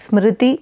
स्मृति